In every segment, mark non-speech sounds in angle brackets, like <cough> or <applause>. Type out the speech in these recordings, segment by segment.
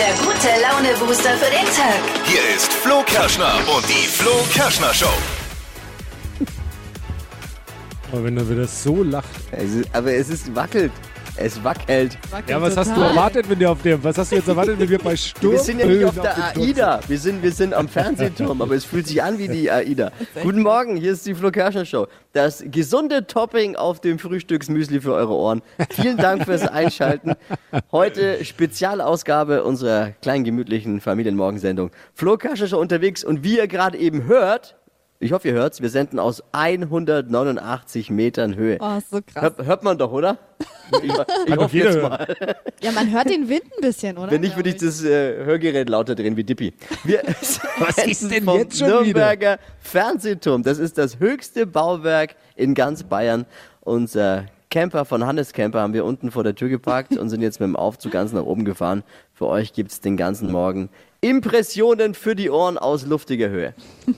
der gute Laune-Booster für den Tag. Hier ist Flo Kerschner und die Flo Kerschner Show. Aber wenn er wieder so lacht. Es ist, aber es ist wackelt. Es wackelt. Ja, was hast du erwartet, wenn der auf dem, was hast du jetzt erwartet, wenn wir bei Sturm <laughs> Wir sind ja nicht auf der dem Dutzend- AIDA. Wir sind, wir sind am Fernsehturm, aber es fühlt sich an wie die AIDA. Guten Morgen, hier ist die Flo Kerschner Show. Das gesunde Topping auf dem Frühstücksmüsli für eure Ohren. Vielen Dank fürs Einschalten. Heute Spezialausgabe unserer kleinen gemütlichen Familienmorgensendung. Flo Kerschner Show unterwegs und wie ihr gerade eben hört, ich hoffe, ihr hört's, wir senden aus 189 Metern Höhe. Oh, ist so krass. Hört, hört man doch, oder? <laughs> Ich, ich hoffe jetzt mal. Ja, man hört den Wind ein bisschen, oder? Wenn nicht, würde ich das äh, Hörgerät lauter drehen wie Dippy. Wir <laughs> Was ist denn vom jetzt schon Nürnberger Fernsehturm. Das ist das höchste Bauwerk in ganz Bayern. Unser Camper von Hannes Camper haben wir unten vor der Tür geparkt und sind jetzt mit dem Aufzug ganz nach oben gefahren. Für euch gibt's den ganzen Morgen Impressionen für die Ohren aus luftiger Höhe.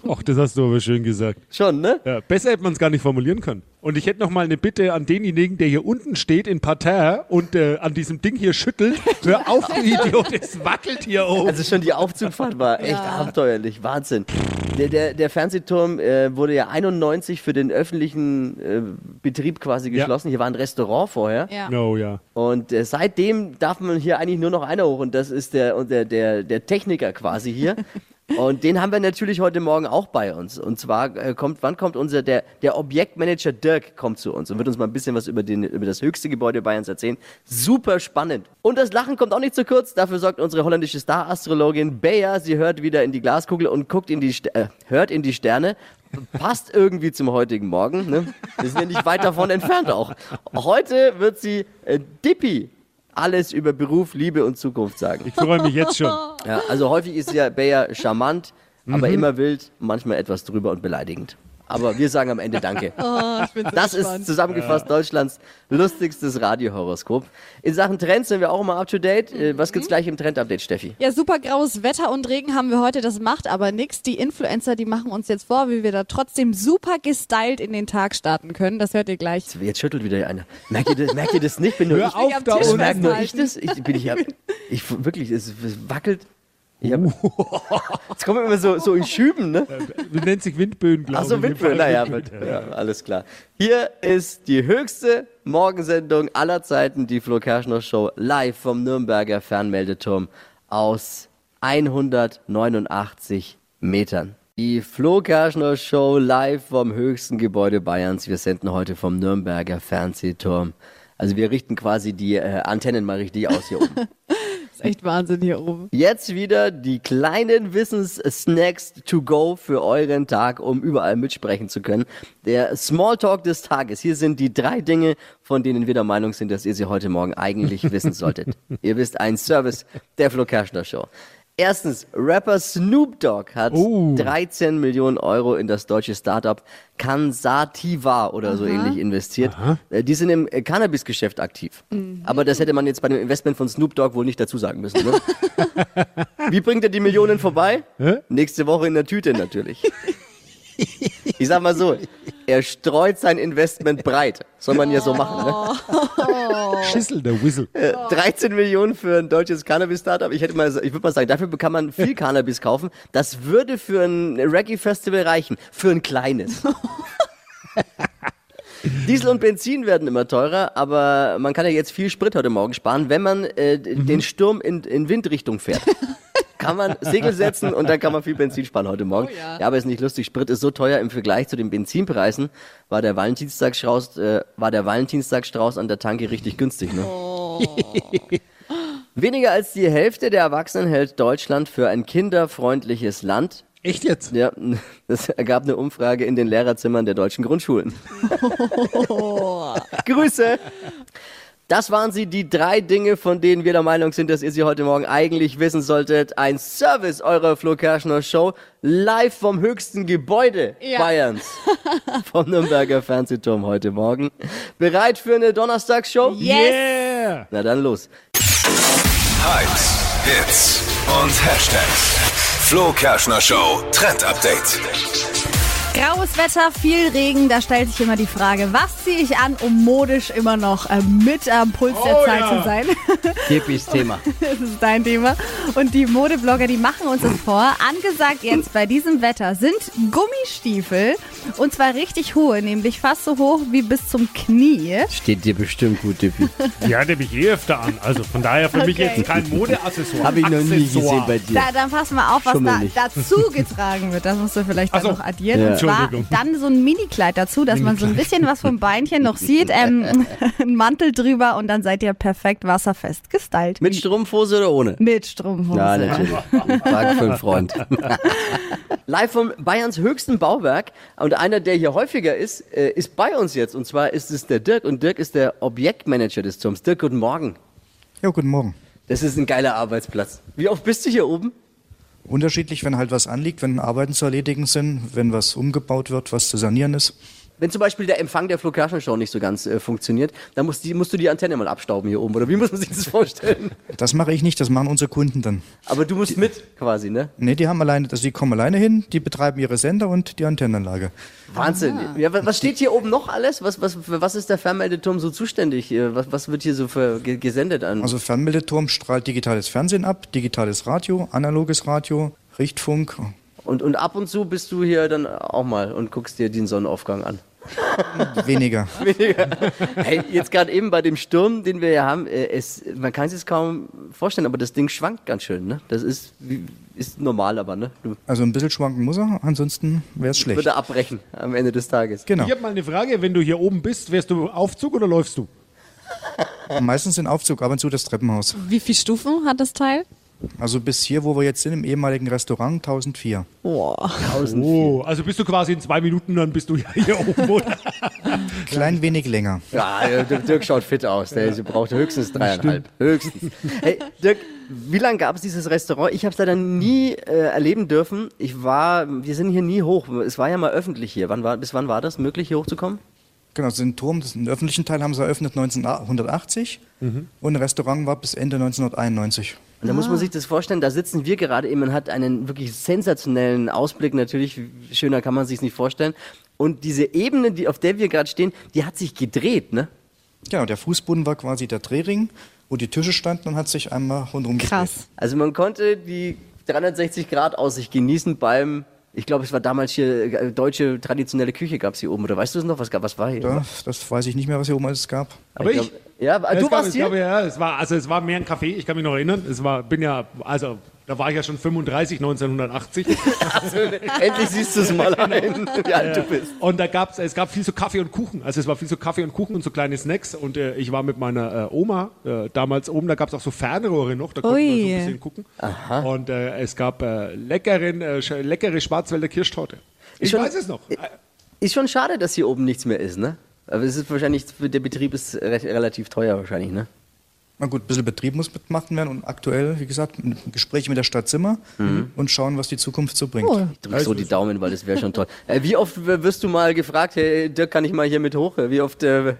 Ach, das hast du aber schön gesagt. Schon, ne? Ja, besser hätte man es gar nicht formulieren können. Und ich hätte noch mal eine Bitte an denjenigen, der hier unten steht in Parterre und äh, an diesem Ding hier schüttelt. Hör auf, du Idiot, es wackelt hier oben. Also schon die Aufzugfahrt war echt abenteuerlich, Wahnsinn. Der, der, der Fernsehturm äh, wurde ja 91 für den öffentlichen äh, Betrieb quasi Ja. geschlossen. Hier war ein Restaurant vorher. Ja. No, ja. Und äh, seitdem darf man hier eigentlich nur noch einer hoch und das ist der, und der, der, der Techniker quasi hier. <laughs> Und den haben wir natürlich heute Morgen auch bei uns. Und zwar äh, kommt, wann kommt unser, der, der Objektmanager Dirk kommt zu uns und wird uns mal ein bisschen was über, den, über das höchste Gebäude Bayerns erzählen. Super spannend. Und das Lachen kommt auch nicht zu kurz. Dafür sorgt unsere holländische Star-Astrologin Bea. Sie hört wieder in die Glaskugel und guckt in die, äh, hört in die Sterne. Passt irgendwie zum heutigen Morgen. Ne? Wir sind ja nicht weit davon entfernt auch. Heute wird sie äh, Dippy alles über Beruf, Liebe und Zukunft sagen. Ich freue mich jetzt schon. Ja, also häufig ist ja Bea charmant, aber immer wild, manchmal etwas drüber und beleidigend. Aber wir sagen am Ende Danke. <laughs> Oh, ich bin so Das ist gespannt. zusammengefasst Deutschlands lustigstes Radiohoroskop. In Sachen Trends sind wir auch immer up to date. Äh, Was gibt's gleich im Trend-Update, Steffi? Ja, super graues Wetter und Regen haben wir heute. Das macht aber nichts. Die Influencer, die machen uns jetzt vor, wie wir da trotzdem super gestylt in den Tag starten können. Das hört ihr gleich. Jetzt schüttelt wieder einer. Merkt ihr das, merkt ihr das nicht? Bin nur Hör ich, auf, da merkt nur ich das? Ich, bin ich, ja, ich wirklich, es wackelt. Ich hab, <laughs> jetzt kommen wir immer so, so in Schüben, ne? Du nennst dich Windböen, glaube ich. Windböen, naja, <laughs> ja, alles klar. Hier ist die höchste Morgensendung aller Zeiten, die Flo Kerschner Show, live vom Nürnberger Fernmeldeturm aus 189 Metern. Die Flo Kerschner Show live vom höchsten Gebäude Bayerns. Wir senden heute vom Nürnberger Fernsehturm. Also wir richten quasi die äh, Antennen mal richtig aus hier oben. <laughs> ist echt Wahnsinn hier oben. Jetzt wieder die kleinen Wissens-Snacks to go für euren Tag, um überall mitsprechen zu können. Der Smalltalk des Tages. Hier sind die drei Dinge, von denen wir der Meinung sind, dass ihr sie heute Morgen eigentlich wissen solltet. <laughs> ihr wisst, ein Service der Flo Kerschner Show. Erstens, Rapper Snoop Dogg hat Oh. 13 Millionen Euro in das deutsche Startup Kansativa oder so ähnlich investiert. Äh, Die sind im äh, Cannabis-Geschäft aktiv. Aber das hätte man jetzt bei dem Investment von Snoop Dogg wohl nicht dazu sagen müssen. Ne? <laughs> Wie bringt er die Millionen vorbei? Hä? Nächste Woche in der Tüte natürlich. <laughs> Ich sag mal so, er streut sein Investment breit. Soll man ja so machen. Ne? Schissel, der Whistle. Äh, 13 Millionen für ein deutsches Cannabis-Startup. Ich hätte mal, ich würde mal sagen, dafür kann man viel Cannabis kaufen. Das würde für ein Reggae-Festival reichen. Für ein kleines. <laughs> Diesel und Benzin werden immer teurer, aber man kann ja jetzt viel Sprit heute Morgen sparen, wenn man äh, d- den Sturm in, in Windrichtung fährt. Kann man Segel setzen und dann kann man viel Benzin sparen heute Morgen. Oh ja. ja, aber ist nicht lustig. Sprit ist so teuer im Vergleich zu den Benzinpreisen. War der Valentinstagsstrauß, äh, war der Valentinstagsstrauß an der Tanke richtig günstig, ne? <laughs> Weniger als die Hälfte der Erwachsenen hält Deutschland für ein kinderfreundliches Land. Echt jetzt? Ja, das ergab eine Umfrage in den Lehrerzimmern der deutschen Grundschulen. <laughs> Grüße! Das waren sie, die drei Dinge, von denen wir der Meinung sind, dass ihr sie heute Morgen eigentlich wissen solltet. Ein Service eurer Flo Kerschner Show, live vom höchsten Gebäude Ja. Bayerns. <laughs> vom Nürnberger Fernsehturm heute Morgen. Bereit für eine Donnerstagsshow? Yes! Yeah! Na dann los. Hypes, Hits und Hashtags. Flo Kerschner Show Trend Update. Graues Wetter, viel Regen, da stellt sich immer die Frage, was ziehe ich an, um modisch immer noch äh, mit am Puls der Oh Zeit ja. zu sein? <laughs> Tippis Thema. <laughs> Das ist dein Thema. Und die Modeblogger, die machen uns das vor. Angesagt jetzt bei diesem Wetter sind Gummistiefel. Und zwar richtig hohe, nämlich fast so hoch wie bis zum Knie. Steht dir bestimmt gut, Tippi. <laughs> Die hatte mich eh öfter an. Also von daher für mich Okay. jetzt kein Modeaccessoire. Habe ich noch nie Accessoire. gesehen bei dir. Da, dann pass mal auf, was da dazu getragen wird. Das musst du vielleicht dann Ach so. noch addieren. Ja. Und zwar Entschuldigung. dann so ein Minikleid dazu, dass man so ein bisschen was vom Beinchen noch sieht. Ähm, <laughs> <laughs> ein Mantel drüber und dann seid ihr perfekt wasserfest gestylt. Mit Strumpfhose oder ohne? Mit Strumpfhose. Ja, natürlich. Frage für einen Freund. <laughs> Live vom Bayerns höchsten Bauwerk. Und einer, der hier häufiger ist, äh, ist bei uns jetzt. Und zwar ist es der Dirk. Und Dirk ist der Objektmanager des Turms. Dirk, guten Morgen. Ja, guten Morgen. Das ist ein geiler Arbeitsplatz. Wie oft bist du hier oben? Unterschiedlich, wenn halt was anliegt, wenn Arbeiten zu erledigen sind, wenn was umgebaut wird, was zu sanieren ist. Wenn zum Beispiel der Empfang der Flo Show nicht so ganz äh, funktioniert, dann musst, die, musst du die Antenne mal abstauben hier oben. Oder wie <laughs> muss man sich das vorstellen? Das mache ich nicht, das machen unsere Kunden dann. Aber du musst mit, quasi, ne? Nee, die haben alleine, also die kommen alleine hin, die betreiben ihre Sender und die Antennenanlage. Wahnsinn. Ja, wa- was steht hier oben noch alles? Was, was, für was ist der Fernmeldeturm so zuständig? Äh, Was, was wird hier so für ge- gesendet an? Also Fernmeldeturm strahlt digitales Fernsehen ab, digitales Radio, analoges Radio, Richtfunk. Und, und ab und zu bist du hier dann auch mal und guckst dir den Sonnenaufgang an. <laughs> Weniger. Hey, jetzt gerade eben bei dem Sturm, den wir ja haben, äh, es, man kann sich das kaum vorstellen, aber das Ding schwankt ganz schön, ne? Das ist, ist normal, aber, ne? Du Also ein bisschen schwanken muss er, ansonsten wäre es schlecht. würde abbrechen am Ende des Tages. Genau. Ich habe mal eine Frage. Wenn du hier oben bist, wärst du Aufzug oder läufst du? Meistens in Aufzug, ab und zu das Treppenhaus. Wie viele Stufen hat das Teil? Also bis hier, wo wir jetzt sind, im ehemaligen Restaurant, 1004. Boah. Oh, also bist du quasi in zwei Minuten, dann bist du ja hier oben, oder? <laughs> Klein wenig länger. Ja, äh, Dirk, schaut fit aus. Der braucht höchstens dreieinhalb. Höchstens. Hey, Dirk, wie lange gab es dieses Restaurant? Ich habe es leider nie äh, erleben dürfen. Ich war, wir sind hier nie hoch. Es war ja mal öffentlich hier. Wann war, bis wann war das möglich, hier hochzukommen? Genau, also den Turm, das, den öffentlichen Teil haben sie eröffnet 1980 und ein Restaurant war bis Ende 1991. Und da muss man sich das vorstellen, da sitzen wir gerade eben, man hat einen wirklich sensationellen Ausblick natürlich, schöner kann man sich nicht vorstellen. Und diese Ebene, die, auf der wir gerade stehen, die hat sich gedreht, ne? Genau, der Fußboden war quasi der Drehring, wo die Tische standen und hat sich einmal rundherum gedreht. Krass. Also man konnte die 360 Grad Aussicht genießen beim, ich glaube, es war damals hier äh, deutsche traditionelle Küche gab es hier oben, oder weißt du es noch? Was, gab- was war hier? Ja, das weiß ich nicht mehr, was hier oben alles gab. Aber ich? glaub- ja, Es du gab- warst es hier? Gab, ja, es war, also es war mehr ein Café, ich kann mich noch erinnern. Es war, bin ja, also da war ich ja schon 35, 1980. Also, endlich siehst du es mal ein, wie alt du bist. Und da gab's, es gab viel so Kaffee und Kuchen. Also es war viel so Kaffee und Kuchen und so kleine Snacks. Und äh, ich war mit meiner äh, Oma äh, damals oben, da gab es auch so Fernrohre noch, da konnten wir so ein bisschen gucken. Und äh, es gab äh, leckeren, äh, leckere Schwarzwälder Kirschtorte. Ich schon- weiß es noch. Ist schon schade, dass hier oben nichts mehr ist, ne? Aber es ist wahrscheinlich, der Betrieb ist re relativ teuer wahrscheinlich, ne? Na gut, ein bisschen Betrieb muss mitgemacht werden und aktuell, wie gesagt, Gespräche mit der Stadt Zimmer und schauen, was die Zukunft so bringt. Cool. Ich drück so die Daumen, weil das wäre schon toll. Äh, wie oft wirst du mal gefragt, hey, Dirk, kann ich mal hier mit hoch? Wie oft, äh,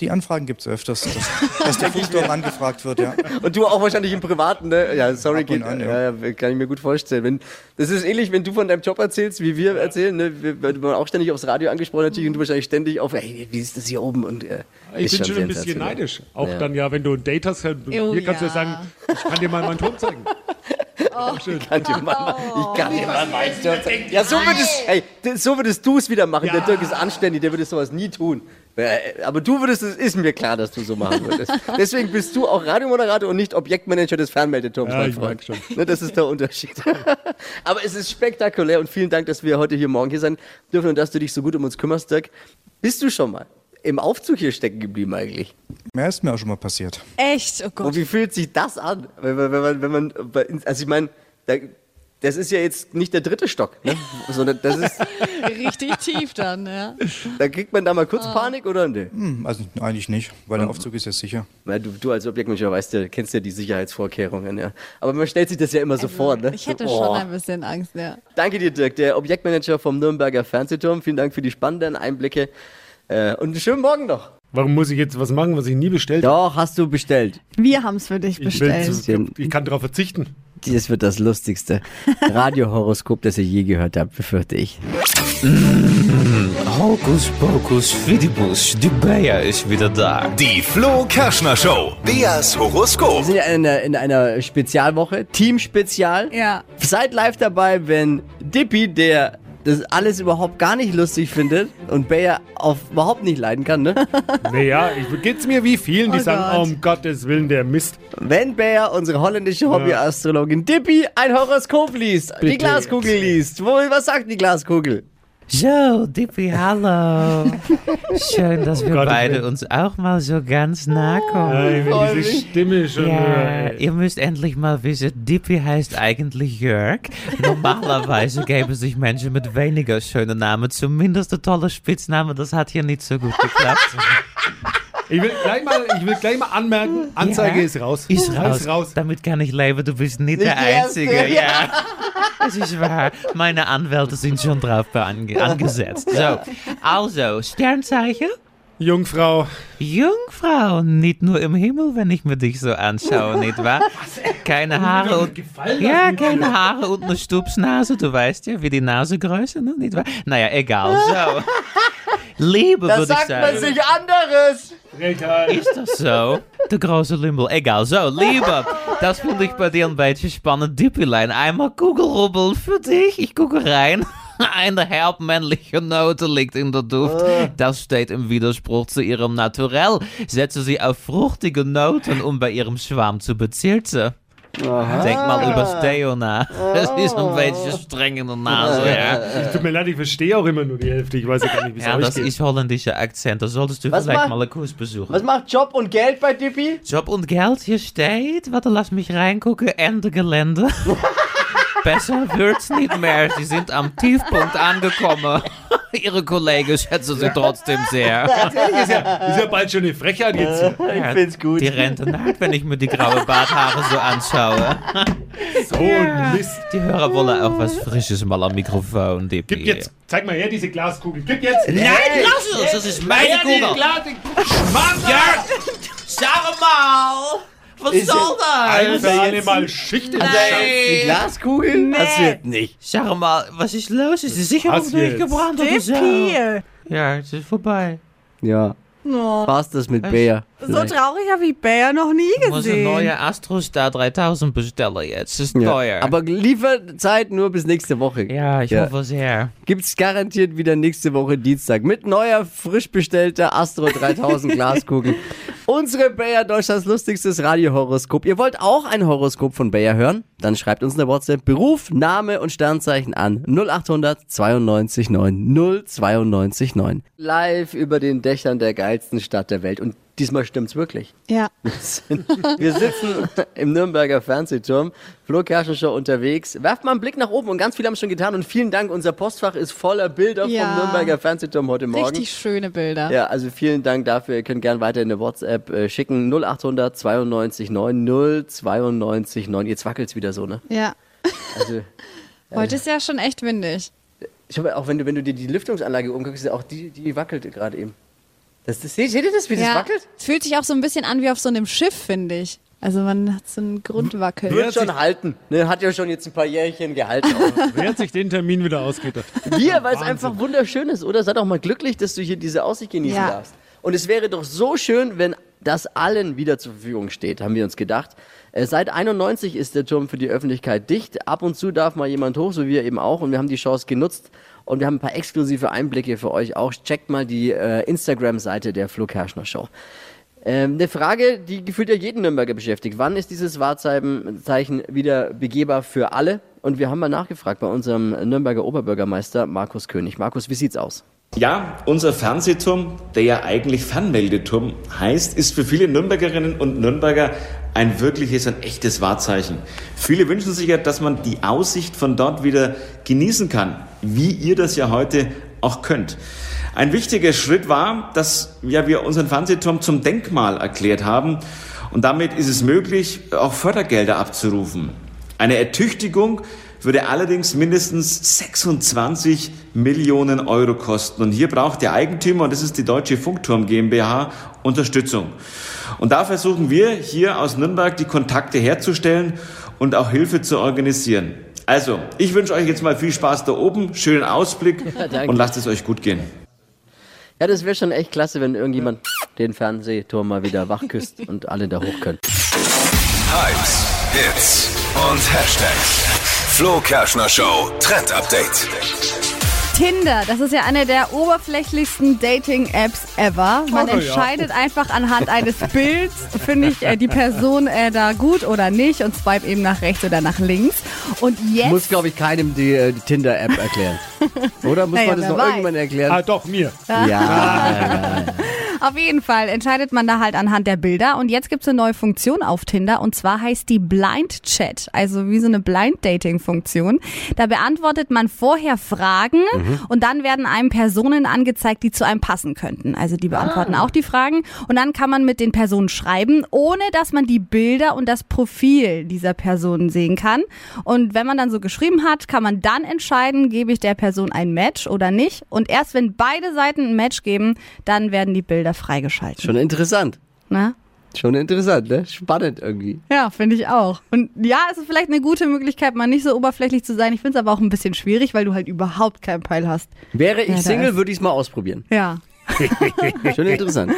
Die Anfragen gibt es öfters, dass, dass der <laughs> Fußturm angefragt wird, ja. und du auch wahrscheinlich im Privaten, ne? Ja, sorry, geht, an, ja. ja. kann ich mir gut vorstellen. Wenn, das ist ähnlich, wenn du von deinem Job erzählst, wie wir erzählen, ne? Wir werden auch ständig aufs Radio angesprochen natürlich und du wahrscheinlich ständig auf, hey, wie ist das hier oben? Und, äh, Ich bin schon ein bisschen neidisch. Auch Ja. dann ja, wenn du ein Date hast, hier Oh, kannst du ja ja. sagen, ich kann dir mal meinen Turm zeigen. Kann dir mal, ich kann dir mal meinen Turm zeigen. Ja, so würdest, hey, d- so würdest du es wieder machen. Der Ja. Dirk ist anständig, der würde sowas nie tun. Äh, Aber du würdest es, ist mir klar, dass du so machen würdest. <laughs> Deswegen bist du auch Radiomoderator und nicht Objektmanager des Fernmeldeturms, Ja, mein ich Freund. merk Ne, das ist der Unterschied. <laughs> Aber es ist spektakulär und vielen Dank, dass wir heute hier morgen hier sein dürfen und dass du dich so gut um uns kümmerst, Dirk. Bist du schon mal im Aufzug hier stecken geblieben eigentlich? Mehr ist mir auch schon mal passiert. Echt? Oh Gott. Und wie fühlt sich das an? Wenn man, wenn man, wenn man also ich meine, da, das ist ja jetzt nicht der dritte Stock, ne? sondern das ist, <laughs> Richtig tief dann, ja. da kriegt man da mal kurz Panik oder ne? Hm, also eigentlich nicht, weil der Aufzug ist ja sicher. Na, du, du als Objektmanager weißt ja, kennst ja die Sicherheitsvorkehrungen, ja. Aber man stellt sich das ja immer so vor, ne? Ich hätte So, schon oh. ein bisschen Angst, ja. Danke dir, Dirk, der Objektmanager vom Nürnberger Fernsehturm. Vielen Dank für die spannenden Einblicke. Äh, und einen schönen Morgen noch. Warum muss ich jetzt was machen, was ich nie bestellt habe? Doch, hast du bestellt. Wir haben es für dich Ich, bestellt. zu, ich kann darauf verzichten. Das wird das lustigste Radiohoroskop, das ihr je gehört habt, befürchte ich. Hokus Pokus Fidibus, die Bayer ist wieder da. Die Flo Kerschner Show. Beas Horoskop. Wir sind ja in einer, in einer Spezialwoche, Team-Spezial. Ja. Seid live dabei, wenn Dippy, der das alles überhaupt gar nicht lustig findet und Bayer auf überhaupt nicht leiden kann, ne? <laughs> Naja, ich, geht's mir wie vielen, die Oh sagen, Gott. oh, um Gottes Willen, der Mist. Wenn Bayer, unsere holländische Hobbyastrologin Dippy, ein Horoskop liest, die Bitte Glaskugel liest. Wo, was sagt die Glaskugel? So, Dippy, hallo. <laughs> Schön, dass wir Gott, ich beide will- uns auch mal so ganz nah kommen. Ey, wenn diese Stimme schon Ja, ihr müsst endlich mal wissen, Dippy heißt eigentlich Jörg. Normalerweise <laughs> geben sich Menschen mit weniger schönen Namen zumindest ein toller Spitzname. Das hat hier nicht so gut geklappt. <laughs> Ich will gleich mal, ich will gleich mal anmerken, Anzeige Ja. ist raus. Ist raus. Ist raus. Damit kann ich leben. Du bist nicht, der die Erste, Einzige. ja. Das ist wahr. Meine Anwälte sind schon drauf ange angesetzt. So, also, Sternzeichen? Jungfrau, Jungfrau, nicht nur im Himmel, wenn ich mir dich so anschaue, nicht wahr? <laughs> Keine Haare und ja, keine Haare und eine Stupsnase. Du weißt ja, wie die Nasegröße, ne? nicht wahr? Naja, egal. So. <laughs> Liebe, Das würde ich sagt sagen. man sich anderes. Frechheit. Ist das so? De große Limbel. Egal, so, Liebe. Das finde ich bei dir ein bisschen spannend. Dippelein, einmal Kugelrubbel für dich. Ich gucke rein. <laughs> Eine herbmännliche Note liegt in der Duft. Das steht im Widerspruch zu ihrem Naturell. Setze sie auf fruchtige Noten, um bei ihrem Schwarm zu bezirzen. Denk mal über Steo nach. Das ist ein bisschen streng in der Nase, ja. Tut mir leid, ich verstehe auch immer nur die Hälfte. Ich weiß ja gar nicht, wie es Ja, das geht. ist holländischer Akzent. Da solltest du Was vielleicht macht- mal einen Kurs besuchen. Was macht Job und Geld bei Dippy? Job und Geld hier steht. Warte, lass mich reingucken. Ende Gelände. <laughs> Besser wird's nicht mehr. Sie sind am Tiefpunkt angekommen. Ihre Kollegen schätzen sie trotzdem sehr. ist, ja, ist ja bald schon eine Frechheit jetzt. hier. Ja, find's gut. Die Rente naht, wenn ich mir die graue Barthaare so anschaue. So ein Mist. Die Hörer wollen auch was Frisches mal am Mikrofon. Dippi. Gib jetzt, zeig mal her diese Glaskugel. Gib jetzt. Nein, lass es! Das ist meine Kugel. Ja, sag mal! Was Ist soll Ein das? für alle Mal Schicht im Die Nein! Glaskugel? Das wird nicht. Sag mal, was ist los? Ist sie sicher Was durchgebrannt oder so? Ja, es ist vorbei. Ja. Oh, War's das mit Bayer? so Vielleicht. traurig habe ich Bayer noch nie Ich muss eine gesehen. neue Astrostar 3000 bestellen jetzt. Das ist Ja. teuer. Aber Lieferzeit nur bis nächste Woche. ja, ich Ja. hoffe sehr. Gibt's garantiert wieder nächste Woche Dienstag mit neuer, frisch bestellter Astro 3000 <laughs> Glaskugel. Unsere Bayer Deutschlands lustigstes Radiohoroskop. Ihr wollt auch ein Horoskop von Bayer hören? Dann schreibt uns eine WhatsApp Beruf, Name und Sternzeichen an 0800 92 9 092 9. Live über den Dächern der geilsten Stadt der Welt. Und diesmal stimmt's wirklich. Ja. Wir sitzen im Nürnberger Fernsehturm. Flo Kerschner Show unterwegs. Werft mal einen Blick nach oben und ganz viele haben es schon getan. Und vielen Dank. Unser Postfach ist voller Bilder Ja. vom Nürnberger Fernsehturm heute Morgen. Richtig schöne Bilder. Ja, also vielen Dank dafür. Ihr könnt gerne weiter eine WhatsApp äh, schicken. 0800 92 9 092 9. Jetzt wackelt's wieder so, ne? Ja. Also, <laughs> Heute ist ja schon echt windig. ich hoffe, auch wenn du, wenn du dir die Lüftungsanlage umguckst, auch die, die wackelt gerade eben. Das, das, seht ihr das, wie das ja. wackelt? Es fühlt sich auch so ein bisschen an wie auf so einem Schiff, finde ich. Also man hat so einen Grundwackel. Wird schon halten. Ne, hat ja schon jetzt ein paar Jährchen gehalten. <laughs> Wer hat sich den Termin wieder ausgedacht? Wir, weil es einfach wunderschön ist, oder? Sei doch mal glücklich, dass du hier diese Aussicht genießen Ja. darfst. Und es wäre doch so schön, wenn das allen wieder zur Verfügung steht, haben wir uns gedacht. Äh, Seit 91 ist der Turm für die Öffentlichkeit dicht. Ab und zu darf mal jemand hoch, so wie wir eben auch. Und wir haben die Chance genutzt. Und wir haben ein paar exklusive Einblicke für euch auch. Checkt mal die äh, Instagram-Seite der Flo Kerschner Show. Ähm, eine Frage, die gefühlt ja jeden Nürnberger beschäftigt. Wann ist dieses Wahrzeichen wieder begehbar für alle? Und wir haben mal nachgefragt bei unserem Nürnberger Oberbürgermeister Markus König. Markus, wie sieht's aus? Ja, unser Fernsehturm, der ja eigentlich Fernmeldeturm heißt, ist für viele Nürnbergerinnen und Nürnberger ein wirkliches, ein echtes Wahrzeichen. Viele wünschen sich ja, dass man die Aussicht von dort wieder genießen kann, wie ihr das ja heute auch könnt. Ein wichtiger Schritt war, dass ja, wir unseren Fernsehturm zum Denkmal erklärt haben und damit ist es möglich, auch Fördergelder abzurufen. Eine Ertüchtigung würde allerdings mindestens 26 Millionen Euro kosten. Und hier braucht der Eigentümer, und das ist die Deutsche Funkturm GmbH, Unterstützung. Und da versuchen wir hier aus Nürnberg die Kontakte herzustellen und auch Hilfe zu organisieren. Also, ich wünsche euch jetzt mal viel Spaß da oben, schönen Ausblick <laughs> danke. und lasst es euch gut gehen. Ja, das wäre schon echt klasse, wenn irgendjemand den Fernsehturm mal wieder wach küsst und alle da hoch können. Hypes, Hits und Hashtags. Flo Kerschner Show Trend Update. Tinder, das ist ja eine der oberflächlichsten Dating-Apps ever. Man ja. entscheidet einfach anhand eines Bilds, finde ich äh, die Person äh, da gut oder nicht und swipe eben nach rechts oder nach links. Und jetzt... Muss, glaube ich, keinem die, äh, die Tinder-App erklären. Oder muss <laughs> Naja, man das noch weiß. irgendwann erklären? Ah, doch, mir. Ja, <laughs> Auf jeden Fall entscheidet man da halt anhand der Bilder. Und jetzt gibt's eine neue Funktion auf Tinder und zwar heißt die Blind Chat, also wie so eine Blind Dating Funktion. Da beantwortet man vorher Fragen und dann werden einem Personen angezeigt, die zu einem passen könnten. Also die beantworten auch die Fragen und dann kann man mit den Personen schreiben, ohne dass man die Bilder und das Profil dieser Personen sehen kann. Und wenn man dann so geschrieben hat, kann man dann entscheiden, gebe ich der Person ein Match oder nicht. Und erst wenn beide Seiten ein Match geben, dann werden die Bilder freigeschaltet. schon interessant. Ne? Schon interessant, ne? Spannend irgendwie. Ja, finde ich auch. Und ja, es ist vielleicht eine gute Möglichkeit, mal nicht so oberflächlich zu sein. Ich finde es aber auch ein bisschen schwierig, weil du halt überhaupt keinen Peil hast. Wäre ich Ja, Single, würde ich es mal ausprobieren. Ja. <laughs> <laughs> Schon interessant.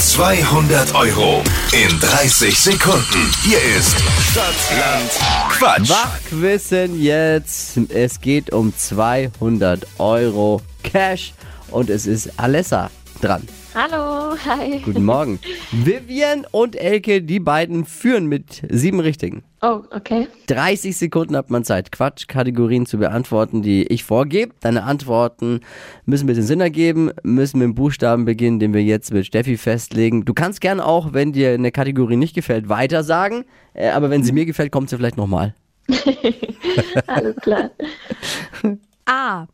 200 Euro in 30 Sekunden. Hier ist Stadtland Quatsch. Wachquissen jetzt. Es geht um 200 Euro Cash und es ist Alessa dran. Hallo, hi. Guten Morgen. <laughs> Vivian und Elke, die beiden führen mit sieben Richtigen. Oh, okay. 30 Sekunden hat man Zeit, Quatschkategorien zu beantworten, die ich vorgebe. Deine Antworten müssen ein bisschen Sinn ergeben, müssen mit dem Buchstaben beginnen, den wir jetzt mit Steffi festlegen. Du kannst gern auch, wenn dir eine Kategorie nicht gefällt, weiter sagen. Äh, aber wenn sie mir gefällt, kommt sie vielleicht nochmal. <laughs> Alles klar. <laughs> A.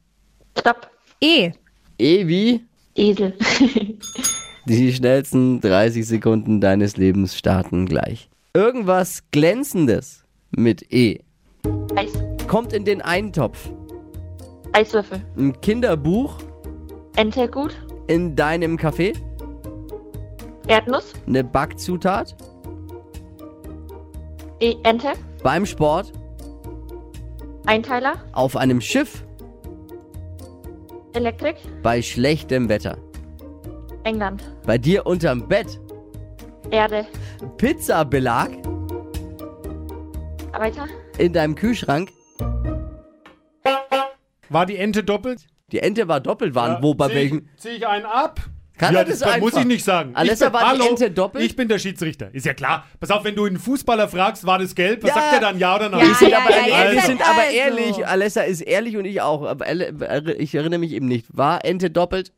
Stopp. E. E wie Esel. <laughs> die schnellsten 30 Sekunden deines Lebens starten gleich. Irgendwas Glänzendes mit E. Eis. Kommt in den Eintopf. Eiswürfel. Ein Kinderbuch Ente gut. in deinem Café. Erdnuss. Eine Backzutat. E Ente. Beim Sport. Einteiler. Auf einem Schiff. Elektrik. Bei schlechtem Wetter. England. Bei dir unterm Bett. Erde. Pizzabelag Weiter. in deinem Kühlschrank. War die Ente doppelt? Die Ente war doppelt waren. Wo bei Zieh welchen? Zieh ich einen ab? Kann ja, er das das muss ich nicht sagen. Alessa, ich bin, war die hallo, Ente doppelt? Ich bin der Schiedsrichter. Ist ja klar. Pass auf, wenn du einen Fußballer fragst, war das gelb, was Ja. sagt er dann? Ja oder nein? Ja, Wir sind, ja, aber, ja, ehrlich, wir sind also. aber ehrlich. Alessa ist ehrlich und ich auch. Aber ich erinnere mich eben nicht. War Ente doppelt?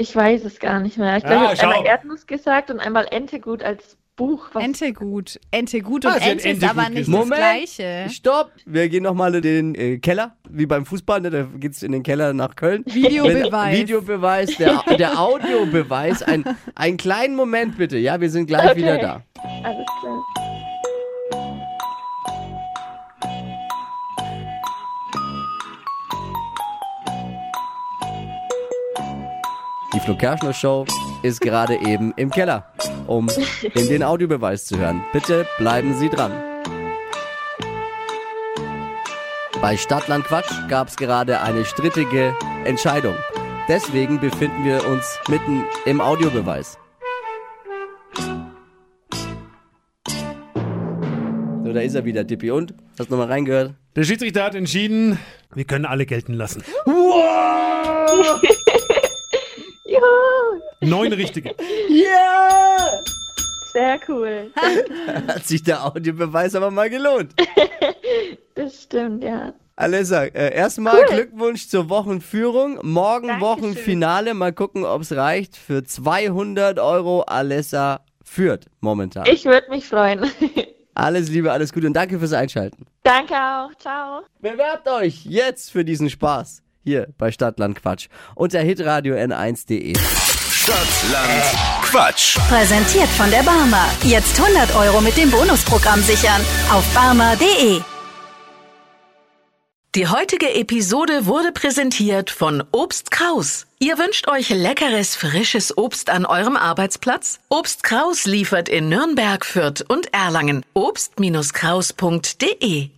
Ich weiß es gar nicht mehr. Ich glaube, Ah, ich habe einmal Erdnuss gesagt und einmal Ente gut als Buch. Was Ente gut. Ente gut und Ah, Ente ist aber nicht gesagt. das Gleiche. Stopp! Wir gehen nochmal in den äh, Keller, wie beim Fußball, ne? da geht's in den Keller nach Köln. Videobeweis. Videobeweis, der, der Audiobeweis. Ein, einen kleinen Moment bitte, ja, wir sind gleich Okay. wieder da. Alles klar. Flo Kerschner Show ist gerade eben im Keller, um in den Audiobeweis zu hören. Bitte bleiben Sie dran. Bei Stadtland Quatsch gab es gerade eine strittige Entscheidung. Deswegen befinden wir uns mitten im Audiobeweis. So, da ist er wieder, Dippi. Und? Hast du nochmal reingehört? Der Schiedsrichter hat entschieden, wir können alle gelten lassen. <laughs> Juhu. Neun richtige. <laughs> Ja! Sehr cool. <laughs> Hat sich der Audiobeweis aber mal gelohnt. <laughs> Das stimmt, ja. Alessa, äh, erstmal Glückwunsch zur Wochenführung. Morgen Dankeschön. Wochenfinale. Mal gucken, ob es reicht. Für 200 Euro Alessa führt momentan. Ich würde mich freuen. Alles Liebe, alles Gute und danke fürs Einschalten. Danke auch. Ciao. Bewerbt euch jetzt für diesen Spaß hier bei Stadtland Quatsch unter hitradio n1.de. Stadtland Quatsch. Präsentiert von der Barmer. Jetzt 100 Euro mit dem Bonusprogramm sichern. Auf barmer.de. Die heutige Episode wurde präsentiert von Obst Kraus. Ihr wünscht euch leckeres, frisches Obst an eurem Arbeitsplatz? Obst Kraus liefert in Nürnberg, Fürth und Erlangen. Obst-Kraus.de